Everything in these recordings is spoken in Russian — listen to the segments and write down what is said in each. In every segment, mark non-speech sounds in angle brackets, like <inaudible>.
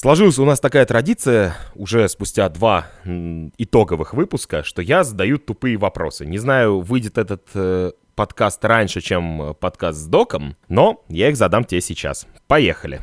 Сложилась у нас такая традиция уже спустя два итоговых выпуска, что я задаю тупые вопросы. Не знаю, выйдет этот э, подкаст раньше, чем подкаст с доком, но я их задам тебе сейчас. Поехали.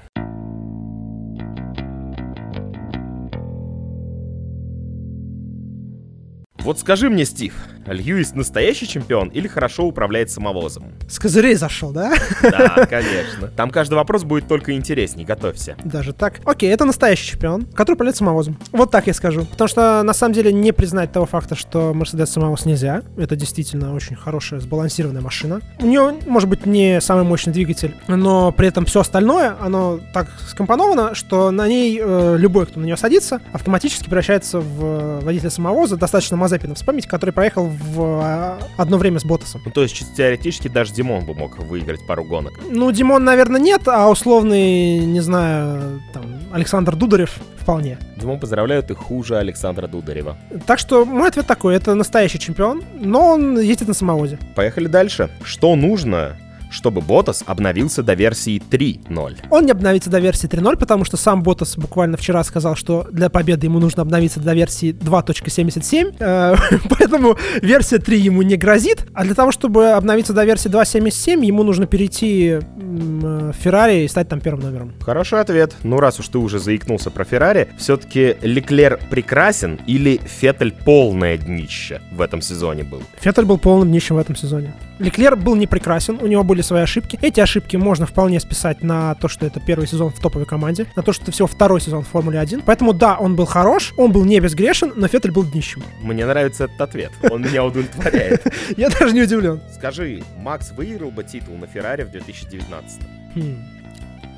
Вот скажи мне, Стив, Льюис настоящий чемпион или хорошо управляет самовозом? С козырей зашел, да? Да, <laughs> конечно. Там каждый вопрос будет только интересней, готовься. Даже так? Окей, это настоящий чемпион, который управляет самовозом. Вот так я скажу. Потому что, на самом деле, не признать того факта, что Мерседес самовоз нельзя. Это действительно очень хорошая, сбалансированная машина. У нее, может быть, не самый мощный двигатель, но при этом все остальное, оно так скомпоновано, что на ней э, любой, кто на нее садится, автоматически превращается в водителя самовоза. Достаточно Мазепина вспомнить, который проехал в а, одно время с Ботасом. Ну, то есть, чисто теоретически, даже Димон бы мог выиграть пару гонок. Ну, Димон, наверное, нет, а условный, не знаю, там, Александр Дударев вполне. Димон поздравляют и хуже Александра Дударева. Так что мой ответ такой, это настоящий чемпион, но он ездит на самовозе. Поехали дальше. Что нужно чтобы Ботас обновился до версии 3.0. Он не обновится до версии 3.0, потому что сам Ботас буквально вчера сказал, что для победы ему нужно обновиться до версии 2.77, э, <laughs> поэтому версия 3 ему не грозит, а для того, чтобы обновиться до версии 2.77, ему нужно перейти в Феррари и стать там первым номером. Хороший ответ. Ну, раз уж ты уже заикнулся про Феррари, все-таки Леклер прекрасен или Феттель полное днище в этом сезоне был? Феттель был полным днищем в этом сезоне. Леклер был не прекрасен, у него были свои ошибки. Эти ошибки можно вполне списать на то, что это первый сезон в топовой команде, на то, что это всего второй сезон в Формуле 1. Поэтому да, он был хорош, он был не безгрешен, но Феттель был днищем. Мне нравится этот ответ, он меня удовлетворяет. <laughs> Я даже не удивлен. Скажи, Макс выиграл бы титул на Феррари в 2019? Хм,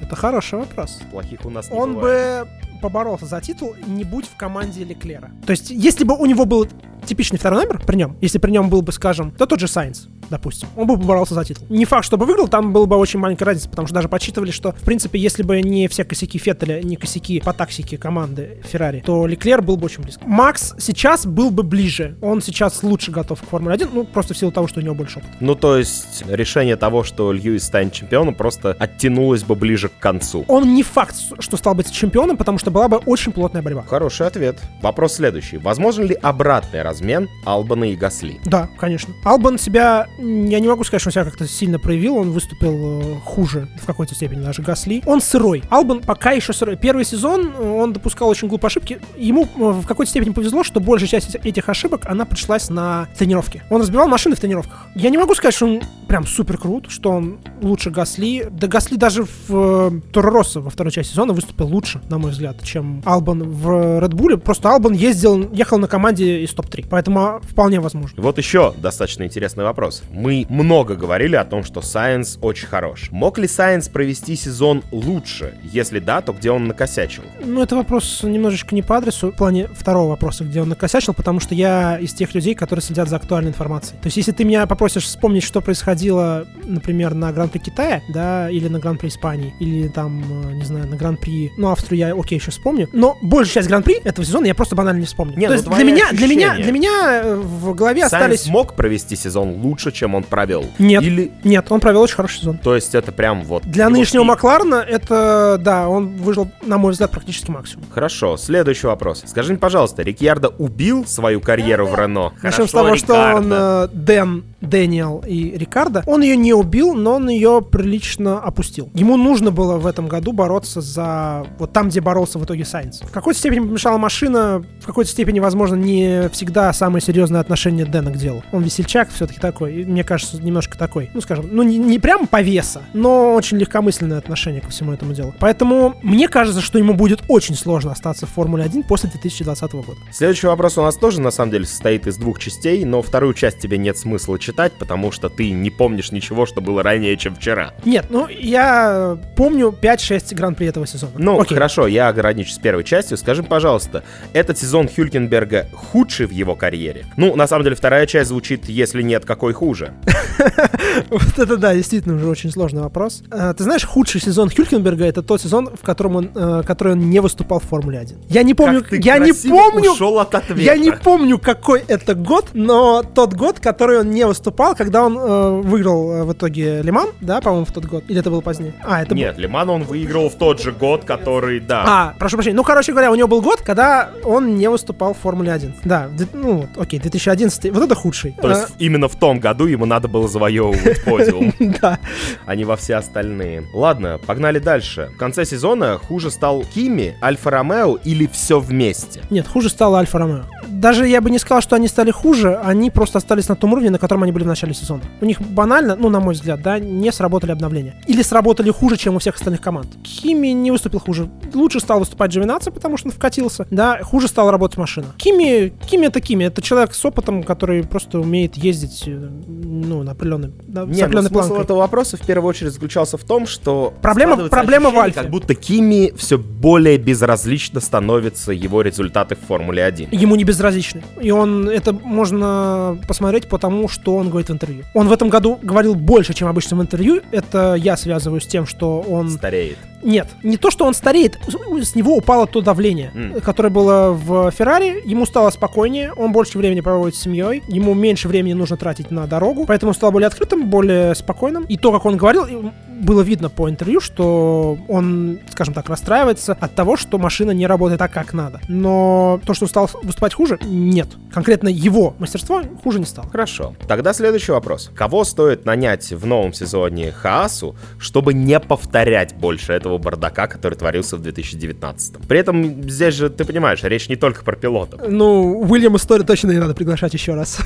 это хороший вопрос. Плохих у нас не Он бы поборолся за титул, не будь в команде Леклера. То есть, если бы у него был типичный второй номер при нем, если при нем был бы, скажем, то тот же Сайнс, допустим, он бы поборолся за титул. Не факт, чтобы выиграл, там была бы очень маленькая разница, потому что даже подсчитывали, что, в принципе, если бы не все косяки Феттеля, не косяки по тактике команды Феррари, то Леклер был бы очень близко. Макс сейчас был бы ближе. Он сейчас лучше готов к Формуле 1, ну, просто в силу того, что у него больше опыта. Ну, то есть, решение того, что Льюис станет чемпионом, просто оттянулось бы ближе к концу. Он не факт, что стал быть чемпионом, потому что была бы очень плотная борьба. Хороший ответ. Вопрос следующий. Возможен ли обратный размен Албана и Гасли? Да, конечно. Албан себя, я не могу сказать, что он себя как-то сильно проявил, он выступил э, хуже в какой-то степени даже Гасли. Он сырой. Албан пока еще сырой. Первый сезон э, он допускал очень глупые ошибки. Ему э, в какой-то степени повезло, что большая часть этих ошибок, она пришлась на тренировке. Он разбивал машины в тренировках. Я не могу сказать, что он прям супер крут, что он лучше Гасли. Да Гасли даже в э, Торо Россо во второй части сезона выступил лучше, на мой взгляд, чем Албан в Bull. Просто Албан ездил, ехал на команде из топ-3. Поэтому вполне возможно. Вот еще достаточно интересный вопрос. Мы много говорили о том, что Сайенс очень хорош. Мог ли Сайенс провести сезон лучше? Если да, то где он накосячил? Ну, это вопрос немножечко не по адресу, в плане второго вопроса, где он накосячил, потому что я из тех людей, которые следят за актуальной информацией. То есть, если ты меня попросишь вспомнить, что происходило, например, на Гран-при Китая, да, или на Гран-при Испании, или там, э, не знаю, на Гран-при, ну, Австрию я, окей, еще вспомню, но большую часть Гран-при этого сезона я просто банально не вспомню. Не, То ну, есть для меня, для меня, для меня э, в голове Сайнс остались... мог провести сезон лучше, чем он провел? Нет, Или... нет, он провел очень хороший сезон. То есть это прям вот... Для его нынешнего стиль. Макларена это, да, он выжил, на мой взгляд, практически максимум. Хорошо, следующий вопрос. Скажи мне, пожалуйста, Рикьярдо убил свою карьеру в Рено? Начнем с того, что он Рикардо. э, Дэн, Дэниел и Рикардо. Он ее не убил, но он ее прилично опустил. Ему нужно было в этом году бороться за вот там, где боролся в итоге Сайнс. В какой-то степени помешала машина, в какой-то степени, возможно, не всегда самое серьезное отношение Дэна к делу. Он весельчак все-таки такой, и мне кажется, немножко такой, ну скажем, ну не, не прям повеса, но очень легкомысленное отношение ко всему этому делу. Поэтому мне кажется, что ему будет очень сложно остаться в Формуле 1 после 2020 года. Следующий вопрос у нас тоже, на самом деле, состоит из двух частей, но вторую часть тебе нет смысла читать, потому что ты не помнишь ничего, что было ранее, чем вчера. Нет, ну я помню 5-6 гран-при этого сезона. Ну, Окей. хорошо, я ограничусь первой частью. Скажи, пожалуйста, этот сезон Хюлькенберга худший в его карьере? Ну, на самом деле, вторая часть звучит, если нет, какой хуже? хуже. <laughs> Вот это да, действительно уже очень сложный вопрос. Э, Ты знаешь, худший сезон Хюлькенберга это тот сезон, в котором он, э, который он не выступал в Формуле 1. Я не помню, я не помню, ушел от ответа. я не помню, какой это год, но тот год, который он не выступал когда он э, выиграл в итоге Лиман, да, по-моему, в тот год? Или это было позднее? А, это Нет, Лиман он выиграл в тот же год, который, да. А, прошу прощения. Ну, короче говоря, у него был год, когда он не выступал в Формуле 1. Да, ну, вот, окей, 2011. Вот это худший. То есть именно в том году ему надо было завоевывать подиум, А, <laughs> Да. а не во все остальные. Ладно, погнали дальше. В конце сезона хуже стал Кими, Альфа Ромео или все вместе? Нет, хуже стало Альфа Ромео. Даже я бы не сказал, что они стали хуже, они просто остались на том уровне, на котором они были в начале сезона. У них банально, ну, на мой взгляд, да, не сработали обновления. Или сработали хуже, чем у всех остальных команд. Кими не выступил хуже. Лучше стал выступать Джовинаци, потому что он вкатился. Да, хуже стала работать машина. Кими, Кими это Кими. Это человек с опытом, который просто умеет ездить, э, ну, на определенной, на, с Нет, ну, смысл планкой. этого вопроса в первую очередь заключался в том, что Проблема- проблема в ощущение, Альфе. как будто Кими все более безразлично становятся его результаты в Формуле 1. ему не безразличны. И он, это можно посмотреть по тому, что он говорит в интервью. Он в этом году говорил больше, чем обычно в интервью. Это я связываю с тем, что он... Стареет. Нет, не то, что он стареет, с него упало то давление, М. которое было в Феррари. Ему стало спокойнее, он больше времени проводит с семьей, ему меньше времени нужно тратить на дорогу, поэтому стал более открытым, более спокойным. И то, как он говорил, было видно по интервью, что он, скажем так, расстраивается от того, что машина не работает так, как надо. Но то, что он стал выступать хуже, нет. Конкретно его мастерство хуже не стало. Хорошо. Тогда следующий вопрос. Кого стоит нанять в новом сезоне Хаасу, чтобы не повторять больше этого бардака, который творился в 2019? При этом здесь же, ты понимаешь, речь не только про пилотов. Ну, Уильяма Стори точно не надо приглашать еще раз.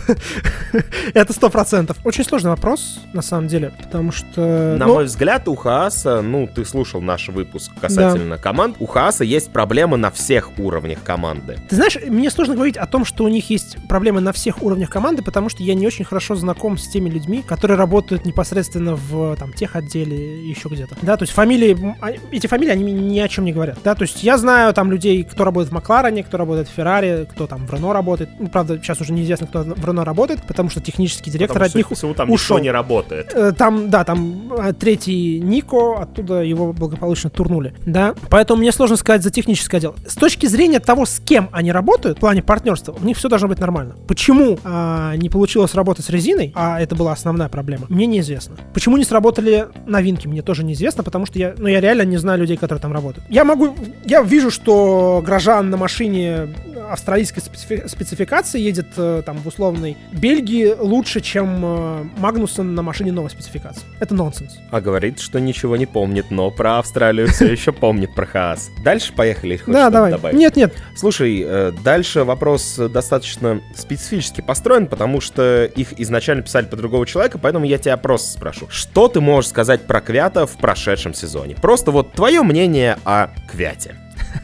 <laughs> Это сто процентов. Очень сложный вопрос, на самом деле, потому что... На ну, мой взгляд, у Хааса, ну, ты слушал наш выпуск касательно команд, у Хааса есть проблемы на всех уровнях команды. Ты знаешь, мне сложно говорить о том, что у них есть проблемы на всех уровнях команды, потому что я не очень хорошо знаком с теми людьми, которые работают непосредственно в там тех отделе еще где-то. Да, то есть фамилии, а, эти фамилии, они ни о чем не говорят. Да, то есть я знаю там людей, кто работает в Макларене, кто работает в Феррари, кто там в Рено работает. Ну, правда, сейчас уже неизвестно, кто в Рено работает, потому что технический директор Потому от них всему, там ушел. не работает. Э, Там, да, там а, третий Нико, оттуда его благополучно турнули, да. Поэтому мне сложно сказать за техническое отдел. С точки зрения того, с кем они работают, в плане партнерства, у них все должно быть нормально. Почему а, не получилось работать с резиной, а это была основная проблема, мне неизвестно. Почему не сработали новинки, мне тоже неизвестно, потому что я, ну, я реально не знаю людей, которые там работают. Я могу, я вижу, что Грожан на машине австралийской специфи- спецификации едет э, там в условной Бельгии лучше, чем э, Магнусон на машине новой спецификации. Это нонсенс. А говорит, что ничего не помнит, но про Австралию все <laughs> еще помнит про Хаас. Дальше поехали. Да, давай. Нет, нет. Слушай, э, дальше вопрос достаточно специфически построен, потому что их изначально писали по другого человека, поэтому я тебя просто спрошу. Что ты можешь сказать про Квята в прошедшем сезоне? Просто вот твое мнение о Квяте.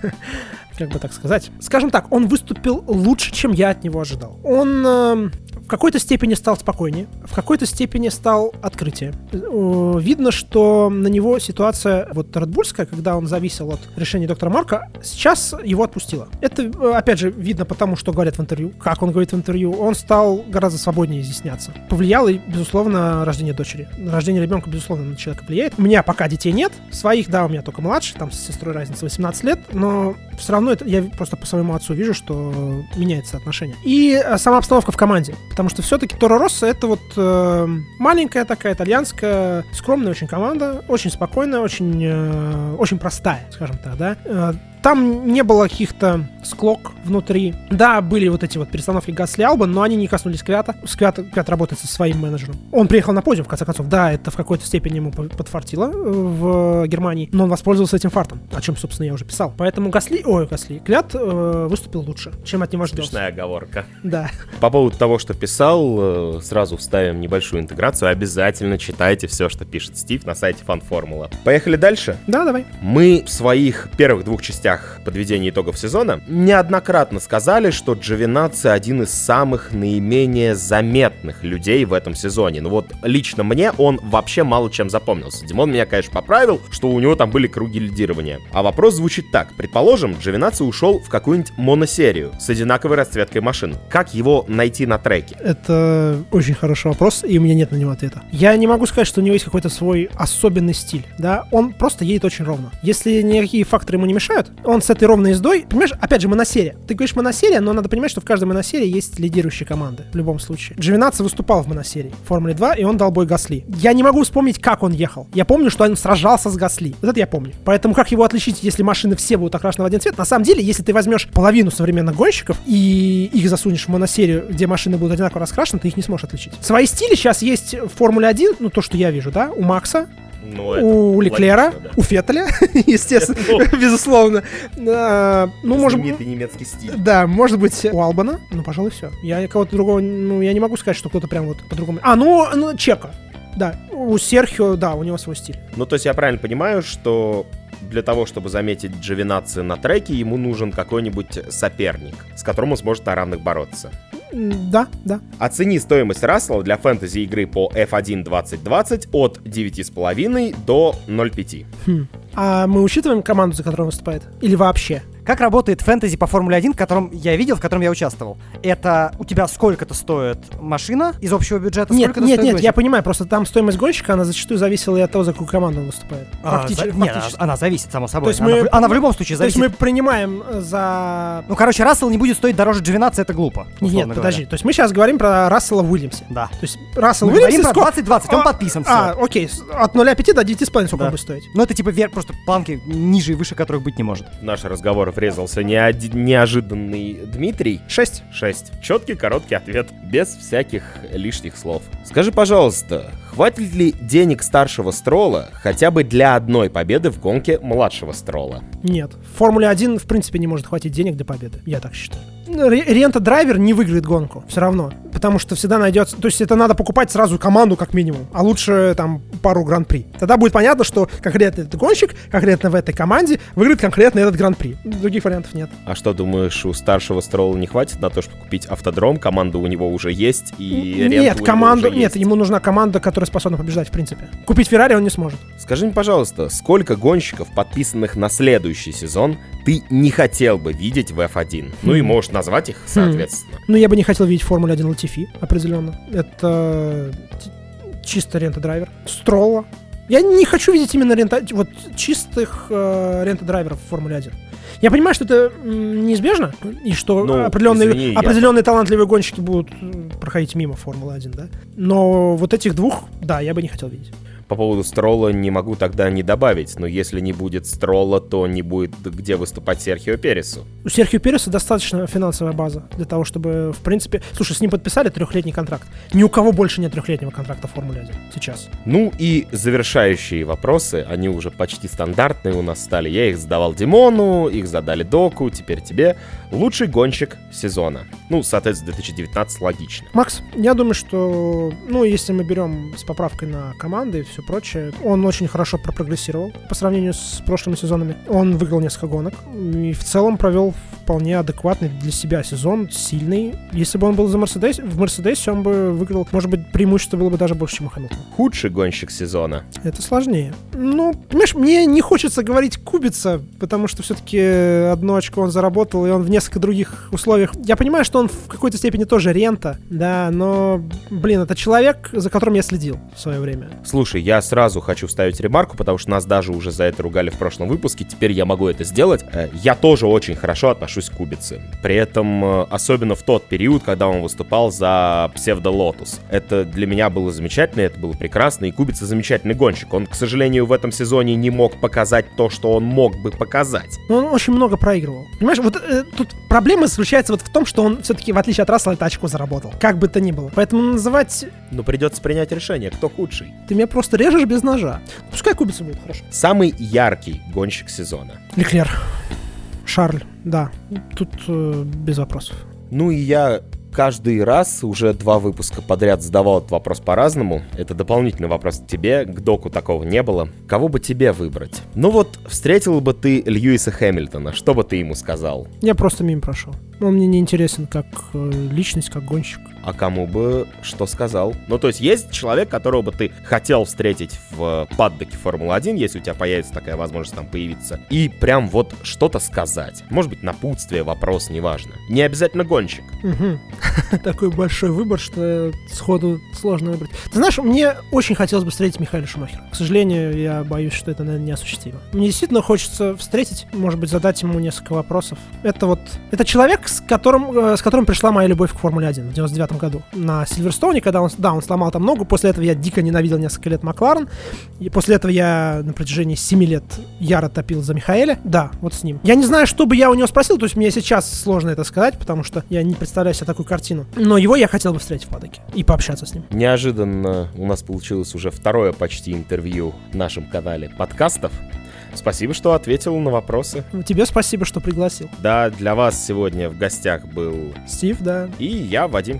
<laughs> как бы так сказать. Скажем так, он выступил лучше, чем я от него ожидал. Он эм, в какой-то степени стал спокойнее, в какой-то степени стал открытие. Э, Видно, что на него ситуация вот редбульская, когда он зависел от решения доктора Марка, сейчас его отпустила. Это, э, опять же, видно потому, что говорят в интервью, как он говорит в интервью. Он стал гораздо свободнее изъясняться. Повлияло, безусловно, рождение дочери. Рождение ребенка, безусловно, на человека влияет. У меня пока детей нет. Своих, да, у меня только младший, там с сестрой разница 18 лет, но все равно это, я просто по своему отцу вижу, что меняется отношение. И э, сама обстановка в команде. Потому что все-таки Торо Росса это вот э, маленькая такая итальянская, скромная очень команда, очень спокойная, очень, э, очень простая, скажем так, да. Э, там не было каких-то склок внутри. Да, были вот эти вот перестановки Гасли Алба, но они не коснулись Квята. Сквят, Квят работает со своим менеджером. Он приехал на подиум, в конце концов. Да, это в какой-то степени ему по- подфартило э, в Германии, но он воспользовался этим фартом, о чем, собственно, я уже писал. Поэтому Гасли, ой, Гасли, Квят э, выступил лучше, чем от него ждется. Смешная оговорка. Да. По поводу того, что писал, э, сразу вставим небольшую интеграцию. Обязательно читайте все, что пишет Стив на сайте Фанформула. Поехали дальше. Да, давай. Мы в своих первых двух частях подведения итогов сезона неоднократно сказали, что Джовинаци один из самых наименее заметных людей в этом сезоне. Ну вот лично мне он вообще мало чем запомнился. Димон меня, конечно, поправил, что у него там были круги лидирования. А вопрос звучит так. Предположим, Джовинаци ушел в какую-нибудь моносерию с одинаковой расцветкой машин. Как его найти на треке? Это очень хороший вопрос, и у меня нет на него ответа. Я не могу сказать, что у него есть какой-то свой особенный стиль, да, он просто едет очень ровно. Если никакие факторы ему не мешают, Он с этой ровной ездой, понимаешь, опять же, моносерия. Ты говоришь моносерия, но надо понимать, что в каждой моносерии есть лидирующие команды, в любом случае. Джовинаци выступал в моносерии в Формуле 2, и он дал бой Гасли. Я не могу вспомнить, как он ехал. Я помню, что он сражался с Гасли. Вот это я помню. Поэтому как его отличить, если машины все будут окрашены в один цвет? На самом деле, если ты возьмешь половину современных гонщиков и их засунешь в моносерию, где машины будут одинаково раскрашены, ты их не сможешь отличить. Свои стили сейчас есть в Формуле 1, ну то, что я вижу, да, у Макса, Ну, у Леклера, логично, да. у Феттеля, <laughs> естественно, безусловно. А, Ну, может быть... Немецкий стиль. Да, может быть, у Албана. Ну, пожалуй, все. Я кого-то другого, ну, я не могу сказать, что кто-то прям вот по-другому. А, ну, ну, Чека. Да, у Серхио, да, у него свой стиль. Ну, то есть я правильно понимаю, что для того, чтобы заметить Джовинаци на треке, ему нужен какой-нибудь соперник, с которым он сможет на равных бороться. Да, да. Оцени стоимость Рассела для фэнтези игры по F1 2020 от 9,5 до 0,5. Хм. А мы учитываем команду, за которую он выступает? Или вообще? Как работает фэнтези по Формуле 1, в котором я видел, в котором я участвовал? Это у тебя сколько-то стоит машина из общего бюджета? Нет, сколько-то нет, стоит нет, гонщик? я понимаю, просто там стоимость гонщика, она зачастую зависела и от того, за какую команду он выступает. А, Фактич- за- нет, фактически. она, она зависит, само собой. То есть она, мы- в, она в любом случае То есть зависит. мы принимаем э, за... Ну, короче, Рассел не будет стоить дороже 12, это глупо. Нет, условно подожди. говоря. То есть мы сейчас говорим про Рассела Уильямса. Да. То есть Рассел Мы Уильямс... говорим про сколько- 20-20, он А, подписан, А, окей, от 0,5 до 9,5 сколько Да. он будет стоить? Ну, это типа вверх, просто планки ниже и выше которых быть не может. В наш разговор врезался неоди- неожиданный Дмитрий. 6. 6. Четкий, короткий ответ, без всяких лишних слов. Скажи, пожалуйста, хватит ли денег старшего Строла хотя бы для одной победы в гонке младшего Строла? Нет. В Формуле 1, в принципе, не может хватить денег для победы. Я так считаю. Ре- Рента-драйвер не выиграет гонку. Все равно. Потому что всегда найдется... То есть это надо покупать сразу команду как минимум. А лучше там пару гран-при. Тогда будет понятно, что конкретно этот гонщик, конкретно в этой команде выиграет конкретно этот гран-при. Других вариантов нет. А что, думаешь, у старшего Строла не хватит на то, чтобы купить автодром? Команда у него уже есть, и нет, команду... Нет, ему нужна команда, которая способна побеждать, в принципе. Купить Феррари он не сможет. Скажи мне, пожалуйста, сколько гонщиков, подписанных на следующий сезон, ты не хотел бы видеть в F1? Ну и Хм. можешь назвать их, соответственно. Ну, я бы не хотел видеть в Формуле 1 Латифи, определенно. Это чисто рента-драйвер. Стролла. Я не хочу видеть именно рента... вот чистых э, рента-драйверов в Формуле 1. Я понимаю, что это неизбежно, и что Ну, определенные, извини, я- определенные талантливые гонщики будут проходить мимо Формулы 1, да? Но вот этих двух, да, я бы не хотел видеть. По поводу Строла не могу тогда не добавить, но если не будет Строла, то не будет где выступать Серхио Пересу. У Серхио Переса достаточно финансовая база для того, чтобы, в принципе... Слушай, с ним подписали трехлетний контракт. Ни у кого больше нет трехлетнего контракта в Формуле 1 сейчас. Ну и завершающие вопросы, они уже почти стандартные у нас стали. Я их задавал Димону, их задали Доку, теперь тебе. Лучший гонщик сезона. Ну, соответственно, 2019 логично. Макс, я думаю, что, ну, если мы берем с поправкой на команды и все прочее, он очень хорошо прогрессировал по сравнению с прошлыми сезонами. Он выиграл несколько гонок и в целом провел вполне адекватный для себя сезон, сильный. Если бы он был за Мерседес, в Мерседесе он бы выиграл, может быть, преимущество было бы даже больше, чем у Хэмилтона. Худший гонщик сезона. Это сложнее. Ну, понимаешь, мне не хочется говорить Кубица, потому что все-таки одно очко он заработал, и он в несколько других условиях. Я понимаю, что он в какой-то степени тоже рента, да, но, блин, это человек, за которым я следил в свое время. Слушай, я сразу хочу вставить ремарку, потому что нас даже уже за это ругали в прошлом выпуске, теперь я могу это сделать. Э, Я тоже очень хорошо отношусь к Кубице. При этом, э, особенно в тот период, когда он выступал за псевдо Лотус. Это для меня было замечательно, это было прекрасно, и Кубица замечательный гонщик. Он, к сожалению, в этом сезоне не мог показать то, что он мог бы показать. Но он очень много проигрывал. Понимаешь, вот э, тут проблема заключается вот в том, что он все-таки, в отличие от Рассела, это очко заработал. Как бы то ни было. Поэтому называть... Но придется принять решение, кто худший. Ты меня просто режешь без ножа. Пускай Кубица будет, хорошо. Самый яркий гонщик сезона. Леклер. Шарль, да. Тут э, без вопросов. Ну и я каждый раз уже два выпуска подряд задавал этот вопрос по-разному. Это дополнительный вопрос к тебе, к доку такого не было. Кого бы тебе выбрать? Ну вот, встретил бы ты Льюиса Хэмилтона, что бы ты ему сказал? Я просто мимо прошел. Он мне не интересен как э, личность, как гонщик. А кому бы что сказал. Ну, то есть есть человек, которого бы ты хотел встретить в паддоке Формулы-1, если у тебя появится такая возможность там появиться, и прям вот что-то сказать. Может быть, напутствие, вопрос, неважно. Не обязательно гонщик. <laughs> Такой большой выбор, что сходу сложно выбрать. Ты знаешь, мне очень хотелось бы встретить Михаила Шумахера. К сожалению, я боюсь, что это, наверное, неосуществимо. Мне действительно хочется встретить, может быть, задать ему несколько вопросов. Это вот... Это человек, с которым, э, с которым пришла моя любовь к Формуле 1 в 99 году. На Сильверстоуне, когда он, да, он сломал там ногу, после этого я дико ненавидел несколько лет Макларен, и после этого я на протяжении 7 лет яро топил за Михаэля. Да, вот с ним. Я не знаю, что бы я у него спросил, то есть мне сейчас сложно это сказать, потому что я не представляю себе такую картину. Но его я хотел бы встретить в падоке и пообщаться с ним. Неожиданно у нас получилось уже второе почти интервью в нашем канале подкастов. Спасибо, что ответил на вопросы. Ну, Тебе спасибо, что пригласил. Да, для вас сегодня в гостях был Стив, да. и я, Вадим.